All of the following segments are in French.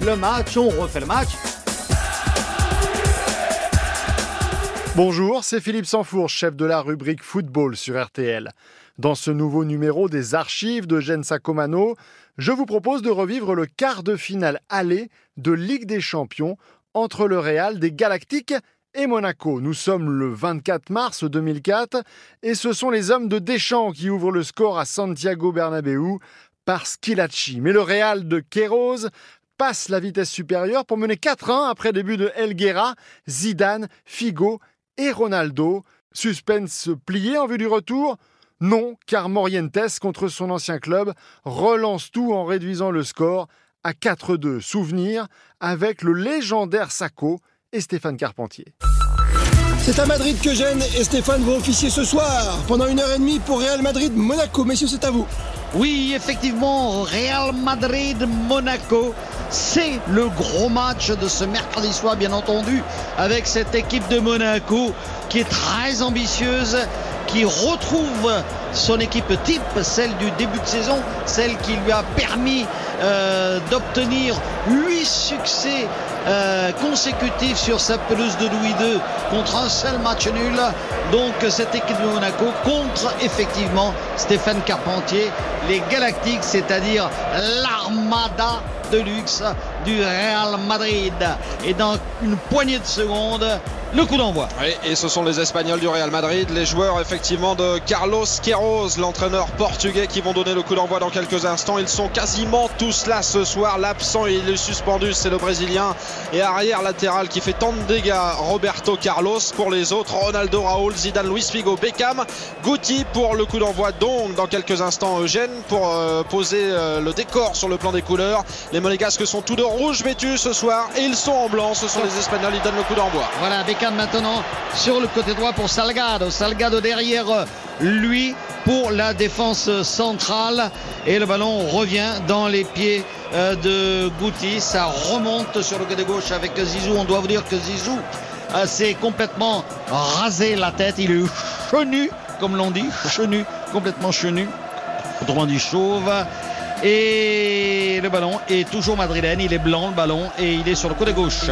le match, on refait le match. Bonjour, c'est Philippe Sanfour, chef de la rubrique football sur RTL. Dans ce nouveau numéro des archives de Gen Sacomano, je vous propose de revivre le quart de finale aller de Ligue des Champions entre le Real des Galactiques et Monaco. Nous sommes le 24 mars 2004 et ce sont les hommes de Deschamps qui ouvrent le score à Santiago Bernabéu par Schilacci. Mais le Real de Queiroz passe la vitesse supérieure pour mener 4-1 après début de Elguera, Zidane, Figo et Ronaldo. Suspense plié en vue du retour? Non, car Morientes, contre son ancien club, relance tout en réduisant le score à 4-2. Souvenir avec le légendaire Sacco et Stéphane Carpentier. C'est à Madrid que Gênes et Stéphane vont officier ce soir pendant une heure et demie pour Real Madrid-Monaco. Messieurs, c'est à vous. Oui, effectivement, Real Madrid-Monaco. C'est le gros match de ce mercredi soir, bien entendu, avec cette équipe de Monaco qui est très ambitieuse, qui retrouve son équipe type, celle du début de saison, celle qui lui a permis euh, d'obtenir huit succès euh, consécutifs sur sa pelouse de Louis II contre un seul match nul. Donc cette équipe de Monaco contre effectivement Stéphane Carpentier, les Galactiques, c'est-à-dire l'armada de luxe du Real Madrid. Et dans une poignée de secondes, le coup d'envoi. et ce sont les Espagnols du Real Madrid, les joueurs effectivement de Carlos Queiroz, l'entraîneur portugais, qui vont donner le coup d'envoi dans quelques instants. Ils sont quasiment tous là ce soir. L'absent et le suspendu, c'est le Brésilien. Et arrière latéral qui fait tant de dégâts, Roberto Carlos. Pour les autres, Ronaldo, Raúl, Zidane, Luis Figo, Beckham, Guti pour le coup d'envoi. Donc dans quelques instants, Eugène pour euh, poser euh, le décor sur le plan des couleurs. Les Monégasques sont tous de rouge vêtus ce soir et ils sont en blanc. Ce sont les Espagnols, ils donnent le coup d'envoi. Voilà, Beckham maintenant sur le côté droit pour Salgado. Salgado derrière lui pour la défense centrale. Et le ballon revient dans les pieds euh, de Gouti. Ça remonte sur le côté gauche avec Zizou. On doit vous dire que Zizou euh, s'est complètement rasé la tête. Il est chenu, comme l'on dit. Chenu, complètement chenu. Autrement dit chauve. Et le ballon est toujours madrilène. Il est blanc le ballon et il est sur le côté gauche.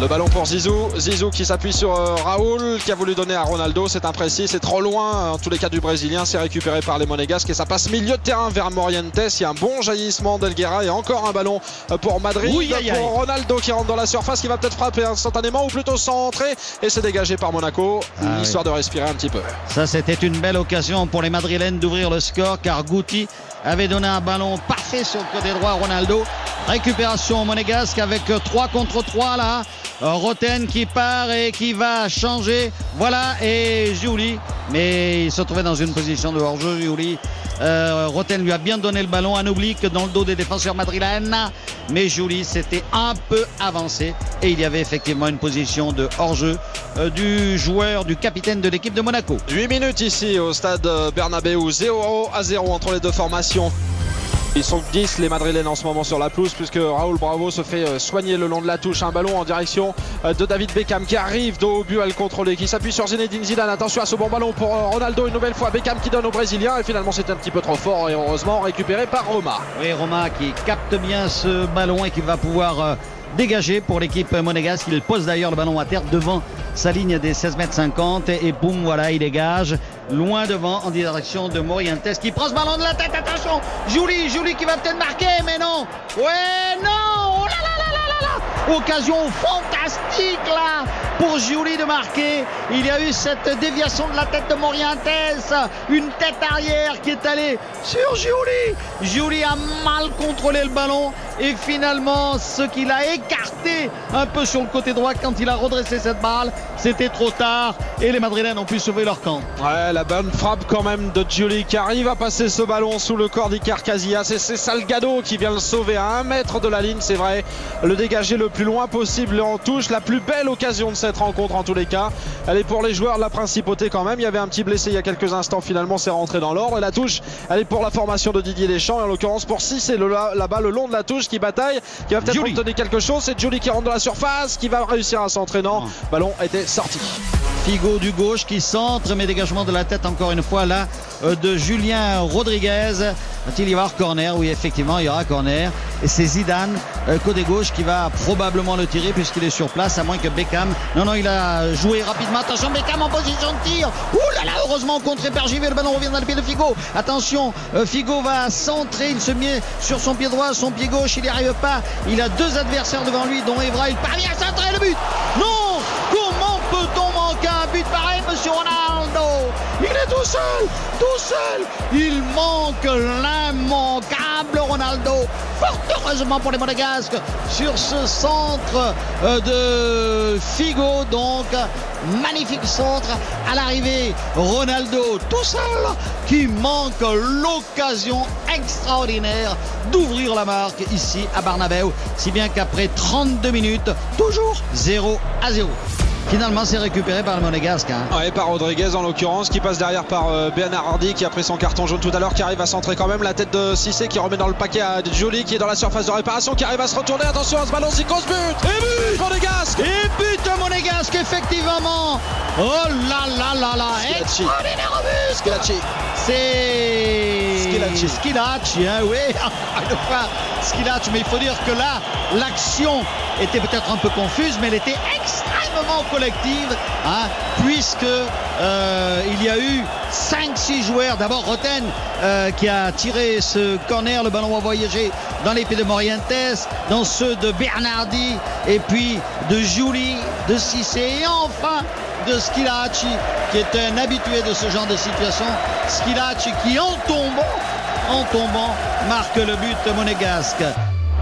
Le ballon pour Zizou. Zizou qui s'appuie sur euh, Raoul, qui a voulu donner à Ronaldo. C'est imprécis, c'est trop loin. En tous les cas du Brésilien, c'est récupéré par les Monégasques et ça passe milieu de terrain vers Morientes. Il y a un bon jaillissement d'Elguera et encore un ballon euh, pour Madrid. pour Ronaldo qui rentre dans la surface, qui va peut-être frapper instantanément ou plutôt sans entrer. Et c'est dégagé par Monaco, ah histoire de respirer un petit peu. Ça, c'était une belle occasion pour les Madrilènes d'ouvrir le score car Guti avait donné un ballon parfait sur le côté droit à Ronaldo. Récupération monégasque avec 3 contre 3 là. Roten qui part et qui va changer. Voilà, et Giuli. Mais il se trouvait dans une position de hors-jeu, Giuli. Euh, Roten lui a bien donné le ballon, un oblique dans le dos des défenseurs madrilènes. Mais Jouli s'était un peu avancé et il y avait effectivement une position de hors-jeu euh, du joueur, du capitaine de l'équipe de Monaco. 8 minutes ici au stade Bernabeu, 0 à 0 entre les deux formations. Ils sont 10 les Madrilènes en ce moment sur la pelouse puisque Raoul Bravo se fait euh, soigner le long de la touche. Un ballon en direction euh, de David Beckham qui arrive dos au but à le contrôler, qui s'appuie sur Zinedine Zidane. Attention à ce bon ballon pour euh, Ronaldo une nouvelle fois. Beckham qui donne au Brésilien et finalement c'est un petit peu trop fort et heureusement récupéré par Roma. Oui, Roma qui capte bien ce ballon et qui va pouvoir dégager pour l'équipe monégasque. Il pose d'ailleurs le ballon à terre devant sa ligne des 16 mètres 50 et boum, voilà, il dégage loin devant en direction de Morientes qui prend ce ballon de la tête. Attention, Julie, Julie qui va peut-être marquer, mais non. Ouais, non. Oh là là là là là Occasion fantastique là pour Julie de marquer. Il y a eu cette déviation de la tête de Morientes, une tête arrière qui est allée sur Julie. Julie a mal contrôlé le ballon et finalement ce qu'il a écarté un peu sur le côté droit quand il a redressé cette balle, c'était trop tard et les Madrilènes ont pu sauver leur camp. Ouais, la bonne frappe quand même de Giuli qui arrive à passer ce ballon sous le corps d'Icar Casillas et c'est Salgado qui vient le sauver à un mètre de la ligne, c'est vrai, le dégager le plus loin possible en touche, la plus belle occasion de cette rencontre en tous les cas. Elle est pour les joueurs de la principauté quand même, il y avait un petit blessé il y a quelques instants, finalement c'est rentré dans l'ordre et la touche, elle est pour la formation de Didier Deschamps et en l'occurrence pour 6 c'est là-bas le long de la touche qui bataille, qui va peut-être obtenir quelque chose. C'est Julie qui rentre dans la surface, qui va réussir à s'entraîner. Ballon était sorti. Figo du gauche qui centre, mais dégagement de la tête encore une fois là euh, de Julien Rodriguez. Va-t-il y avoir corner? Oui, effectivement, il y aura corner. Et c'est Zidane, euh, côté gauche, qui va probablement le tirer puisqu'il est sur place, à moins que Beckham. Non, non, il a joué rapidement. Attention, Beckham en position de tir. Ouh là là, heureusement contre Pergivé, le ballon revient dans le pied de Figo. Attention, euh, Figo va centrer, il se met sur son pied droit, son pied gauche, il n'y arrive pas. Il a deux adversaires devant lui, dont Evra. Il parvient à centrer le but. Non un but pareil, monsieur Ronaldo Il est tout seul, tout seul. Il manque l'immanquable Ronaldo. Fort heureusement pour les Monégasques sur ce centre euh, de Figo. Donc, magnifique centre à l'arrivée. Ronaldo tout seul qui manque l'occasion extraordinaire d'ouvrir la marque ici à Barnabeu. Si bien qu'après 32 minutes, toujours 0 à 0. Finalement, c'est récupéré par le Monégasque. Hein. Ouais, par Rodriguez en l'occurrence, qui passe derrière par euh, Bernard Hardy, qui a pris son carton jaune tout à l'heure, qui arrive à centrer quand même la tête de Cissé, qui remet dans le paquet à Jolie, qui est dans la surface de réparation, qui arrive à se retourner. Attention à ce ballon, Zikos but Et but Monégasque Et but Monégasque, effectivement Oh là là là là. Extraordinaire but Skilacci. C'est. Skilacci, hein, oui. Fois, Skilacci, mais il faut dire que là, l'action était peut-être un peu confuse, mais elle était collective, hein, puisque euh, il y a eu 5-6 joueurs. D'abord Roten euh, qui a tiré ce corner, le ballon va voyager dans les de Morientes, dans ceux de Bernardi, et puis de Julie, de Cissé, et enfin de Skilacci, qui est un habitué de ce genre de situation. Skilacci qui en tombant, en tombant, marque le but monégasque.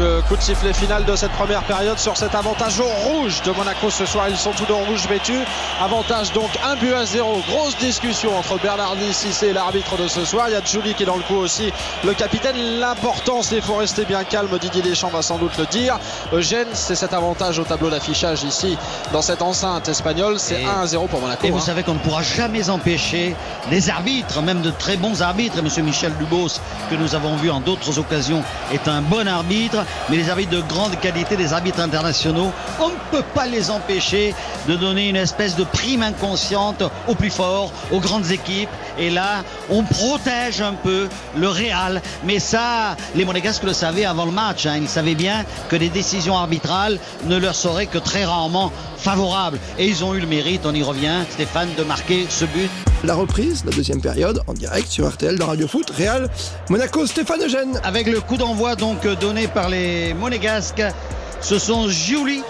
Le coup de sifflet final de cette première période sur cet avantage au rouge de Monaco ce soir. Ils sont tous en rouge vêtus. Avantage donc un but à zéro. Grosse discussion entre Bernardi Cissé et l'arbitre de ce soir. Il y a Julie qui est dans le coup aussi. Le capitaine, l'importance, il faut rester bien calme. Didier Deschamps va sans doute le dire. Eugène, c'est cet avantage au tableau d'affichage ici dans cette enceinte espagnole. C'est Et- 1 à 0 pour Monaco. Et vous hein. savez qu'on ne pourra jamais empêcher les arbitres, même de très bons arbitres. Et M. Michel Dubos, que nous avons vu en d'autres occasions, est un bon arbitre. Mais les arbitres de grande qualité, les arbitres internationaux, on ne peut pas les empêcher de donner une espèce de prime inconsciente aux plus forts, aux grandes équipes. Et là, on protège un peu le Real. Mais ça, les Monégasques le savaient avant le match. hein. Ils savaient bien que les décisions arbitrales ne leur seraient que très rarement favorables. Et ils ont eu le mérite, on y revient, Stéphane, de marquer ce but. La reprise, la deuxième période, en direct sur RTL dans Radio Foot, Real, Monaco, Stéphane Eugène. Avec le coup d'envoi donc euh, donné par les Monégasques, ce sont Julie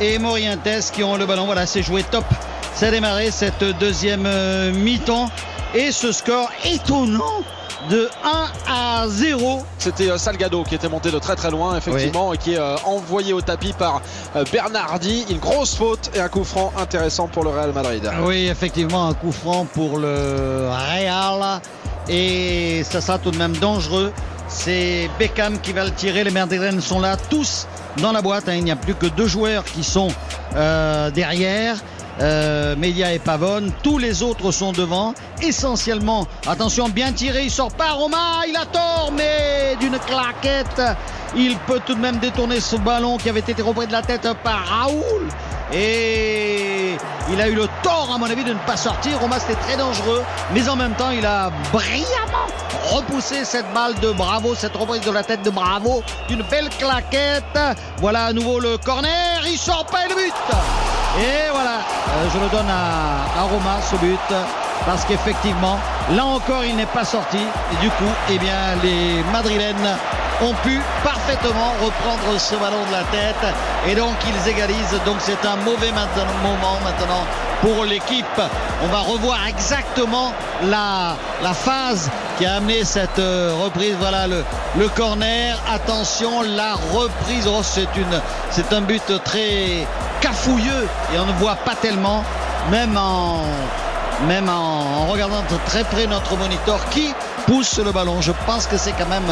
et Morientes qui ont le ballon. Voilà, c'est joué top. Ça a démarré cette deuxième euh, mi-temps. Et ce score étonnant de 1 à 0. C'était euh, Salgado qui était monté de très très loin effectivement et qui est euh, envoyé au tapis par euh, Bernardi. Une grosse faute et un coup franc intéressant pour le Real Madrid. Oui, effectivement, un coup franc pour le Real. Et ça sera tout de même dangereux. C'est Beckham qui va le tirer. Les Madrilènes sont là, tous dans la boîte. hein. Il n'y a plus que deux joueurs qui sont euh, derrière. Euh, Media et Pavone, tous les autres sont devant. Essentiellement, attention, bien tiré, il sort pas. Roma, il a tort, mais d'une claquette, il peut tout de même détourner ce ballon qui avait été repris de la tête par Raoul. Et il a eu le tort, à mon avis, de ne pas sortir. Roma, c'était très dangereux. Mais en même temps, il a brillamment repoussé cette balle de Bravo, cette reprise de la tête de Bravo. D'une belle claquette. Voilà à nouveau le corner. Il sort pas et le but. Et voilà, euh, je le donne à, à Roma, ce but. Parce qu'effectivement, là encore, il n'est pas sorti. Et du coup, eh bien, les Madrilènes ont pu parfaitement reprendre ce ballon de la tête. Et donc, ils égalisent. Donc, c'est un mauvais moment maintenant pour l'équipe. On va revoir exactement la, la phase qui a amené cette euh, reprise. Voilà le, le corner. Attention, la reprise. Oh, c'est un but très cafouilleux et on ne voit pas tellement, même en, même en, regardant de très près notre moniteur, qui pousse le ballon. Je pense que c'est quand même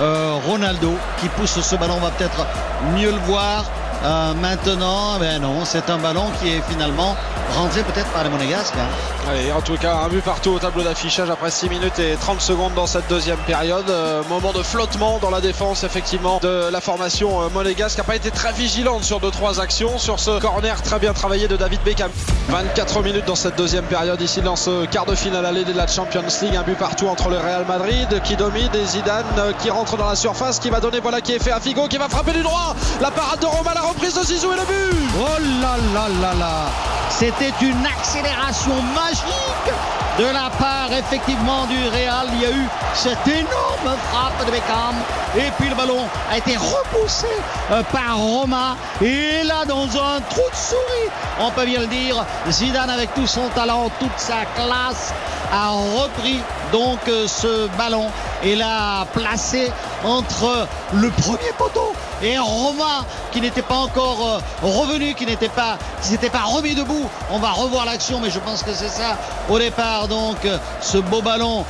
euh, Ronaldo qui pousse ce ballon. On va peut-être mieux le voir. Euh, maintenant, ben non, c'est un ballon qui est finalement rentré peut-être par les Monégasques. hein. Allez, en tout cas, un but partout au tableau d'affichage après 6 minutes et 30 secondes dans cette deuxième période. Euh, moment de flottement dans la défense, effectivement, de la formation euh, monégasque qui n'a pas été très vigilante sur 2-3 actions. Sur ce corner très bien travaillé de David Beckham. 24 minutes dans cette deuxième période, ici dans ce quart de finale allée de la Champions League. Un but partout entre le Real Madrid qui domine et Zidane euh, qui rentre dans la surface, qui va donner, voilà, qui est fait à Figo, qui va frapper du droit. La parade de Roma, la reprise de Zizou et le but. Oh là là là là C'était une accélération magique de la part effectivement du Real. Il y a eu cette énorme frappe de Beckham et puis le ballon a été repoussé euh, par Roma et là dans un trou de souris, on peut bien le dire, Zidane avec tout son talent, toute sa classe a repris donc euh, ce ballon et l'a placé entre le premier poteau et Roma qui n'était pas encore euh, revenu, qui n'était pas, s'était pas remis debout. On va revoir l'action, mais je pense que c'est ça au départ. Donc euh, ce beau ballon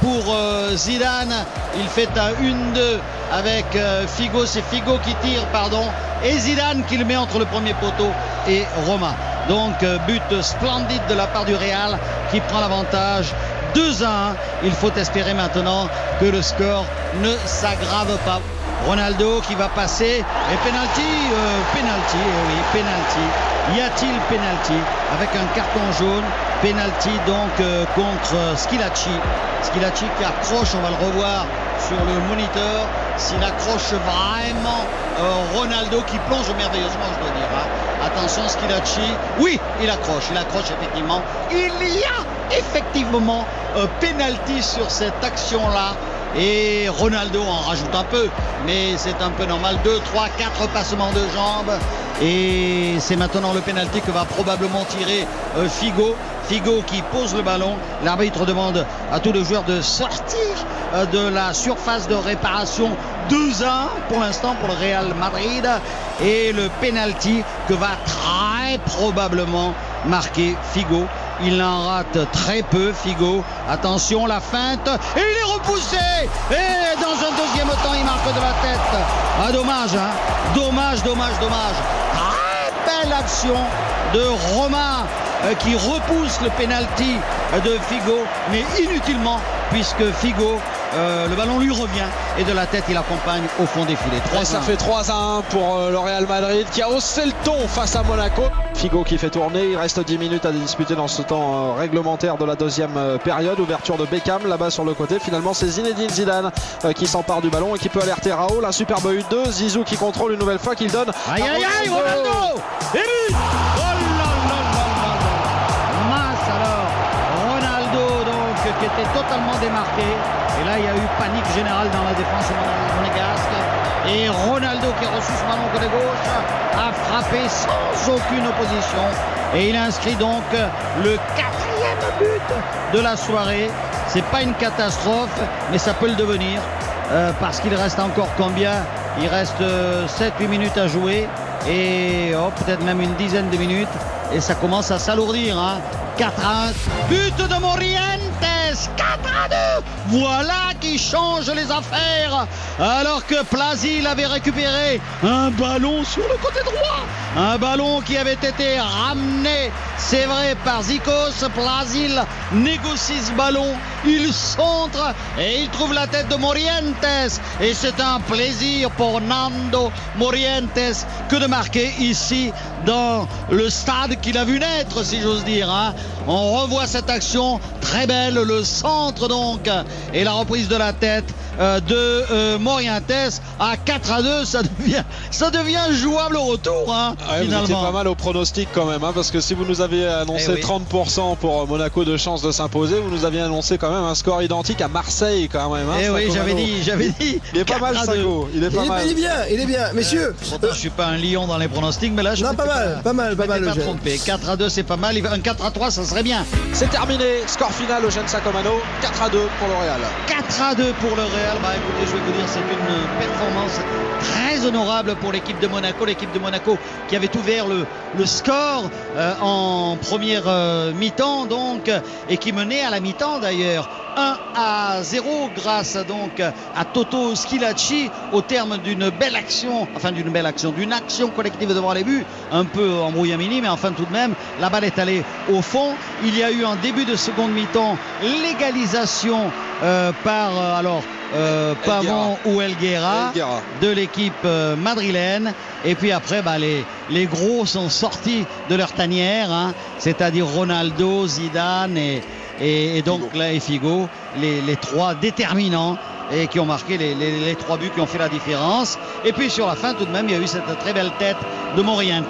pour Zidane, il fait un 1-2 avec Figo, c'est Figo qui tire, pardon, et Zidane qui le met entre le premier poteau et Roma. Donc but splendide de la part du Real qui prend l'avantage 2 à 1. Il faut espérer maintenant que le score ne s'aggrave pas. Ronaldo qui va passer et penalty, euh, penalty, eh oui, penalty. Y a-t-il penalty avec un carton jaune? Penalty donc euh, contre Skilacci. Skilacci qui accroche, on va le revoir sur le moniteur. S'il accroche vraiment euh, Ronaldo qui plonge merveilleusement, je dois dire. Hein. Attention Skilacci. Oui, il accroche, il accroche effectivement. Il y a effectivement penalty sur cette action-là. Et Ronaldo en rajoute un peu, mais c'est un peu normal. 2, 3, 4 passements de jambes. Et c'est maintenant le penalty que va probablement tirer euh, Figo. Figo qui pose le ballon. L'arbitre demande à tous les joueurs de sortir euh, de la surface de réparation 2 1 pour l'instant pour le Real Madrid. Et le penalty que va très probablement marquer Figo. Il en rate très peu, Figo. Attention, la feinte. Et il est repoussé. Et dans un deuxième temps, il marque de la tête. Ah, dommage, hein. Dommage, dommage, dommage. Très belle action de Romain euh, qui repousse le penalty de Figo, mais inutilement, puisque Figo euh, le ballon lui revient et de la tête il accompagne au fond des filets. 3 ça fait 3 à 1 pour euh, le Real Madrid qui a haussé le ton face à Monaco. Figo qui fait tourner, il reste 10 minutes à disputer dans ce temps euh, réglementaire de la deuxième période. Ouverture de Beckham là-bas sur le côté. Finalement c'est Zinedine Zidane qui s'empare du ballon et qui peut alerter Raoul. Un superbe U2. Zizou qui contrôle une nouvelle fois, qu'il donne. Aïe aïe aïe, Ronaldo Et but Oh alors Ronaldo donc qui était totalement démarqué. Et là, il y a eu panique générale dans la défense monégasque. Et Ronaldo qui a reçu ce ballon côté gauche a frappé sans aucune opposition. Et il inscrit donc le quatrième but de la soirée. C'est pas une catastrophe, mais ça peut le devenir. Euh, parce qu'il reste encore combien? Il reste 7-8 euh, minutes à jouer. Et oh, peut-être même une dizaine de minutes. Et ça commence à s'alourdir. Hein. 4 1. But de Morientes 4 à 2. Voilà qui change les affaires. Alors que Plasil avait récupéré un ballon sur le côté droit. Un ballon qui avait été ramené, c'est vrai, par Zikos. Plasil négocie ce ballon. Il centre et il trouve la tête de Morientes. Et c'est un plaisir pour Nando Morientes que de marquer ici dans le stade qu'il a vu naître, si j'ose dire. Hein. On revoit cette action très belle, le centre donc, et la reprise de la tête euh, de euh, Morientes à 4 à 2, ça devient, ça devient jouable au retour. Hein, finalement. Vous pas mal au pronostic quand même, hein, parce que si vous nous avez annoncé 30% eh pour Monaco de chance de s'imposer, vous nous aviez annoncé quand même un score identique à Marseille quand même. Hein, eh oui, j'avais dit, j'avais dit. Il est pas mal, Sago. Il est pas mal. Il est bien, il est bien, messieurs. pourtant, je suis pas un lion dans les pronostics, mais là, je non, pas mal, pas, mal, pas mal, pas trompé. 4 à 2, c'est pas mal. Un 4 à 3, ça serait bien. C'est terminé. Score final, Eugène Sacomano. 4 à 2 pour le Real. 4 à 2 pour le Real. Écoutez, je vais vous dire, c'est une performance très honorable pour l'équipe de Monaco. L'équipe de Monaco qui avait ouvert le, score euh, en première euh, mi-temps, donc, et qui menait à la mi-temps d'ailleurs 1 à 0 grâce donc à Toto Schilacci au terme d'une belle action, enfin d'une belle action, d'une action collective devant les buts, un peu embrouillamini, mais enfin tout de même, la balle est allée au fond. Il y a eu en début de seconde mi-temps l'égalisation euh, par euh, alors euh, Pavon ou Elguera, de l'équipe madrilène. Et puis après, bah, les, les gros sont sortis de leur tanière, hein, c'est-à-dire Ronaldo, Zidane et, et, et donc là et Figo, les, les trois déterminants et qui ont marqué les, trois buts qui ont fait la différence. Et puis sur la fin, tout de même, il y a eu cette très belle tête de Morientes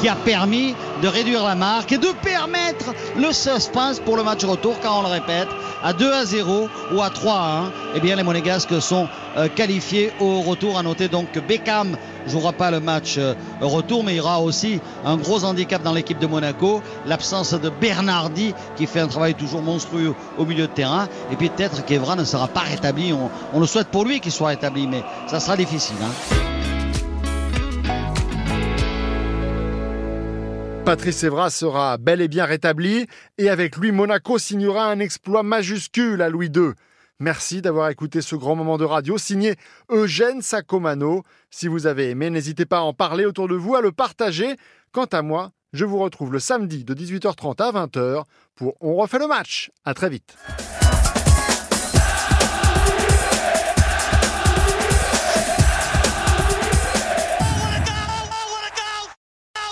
qui a permis de réduire la marque et de permettre le suspense pour le match retour, car on le répète, à 2 à 0 ou à 3 à 1, eh bien les Monégasques sont euh, qualifiés au retour. À noter donc Beckham jouera pas le match euh, retour, mais il y aura aussi un gros handicap dans l'équipe de Monaco, l'absence de Bernardi qui fait un travail toujours monstrueux au milieu de terrain, et puis peut-être qu'Evra ne sera pas rétabli. On, le souhaite pour lui qu'il soit rétabli, mais ça sera difficile. Hein. Patrice Evra sera bel et bien rétabli et avec lui Monaco signera un exploit majuscule à Louis II. Merci d'avoir écouté ce grand moment de radio signé Eugène Sacomano. Si vous avez aimé, n'hésitez pas à en parler autour de vous, à le partager. Quant à moi, je vous retrouve le samedi de 18h30 à 20h pour On refait le match. À très vite.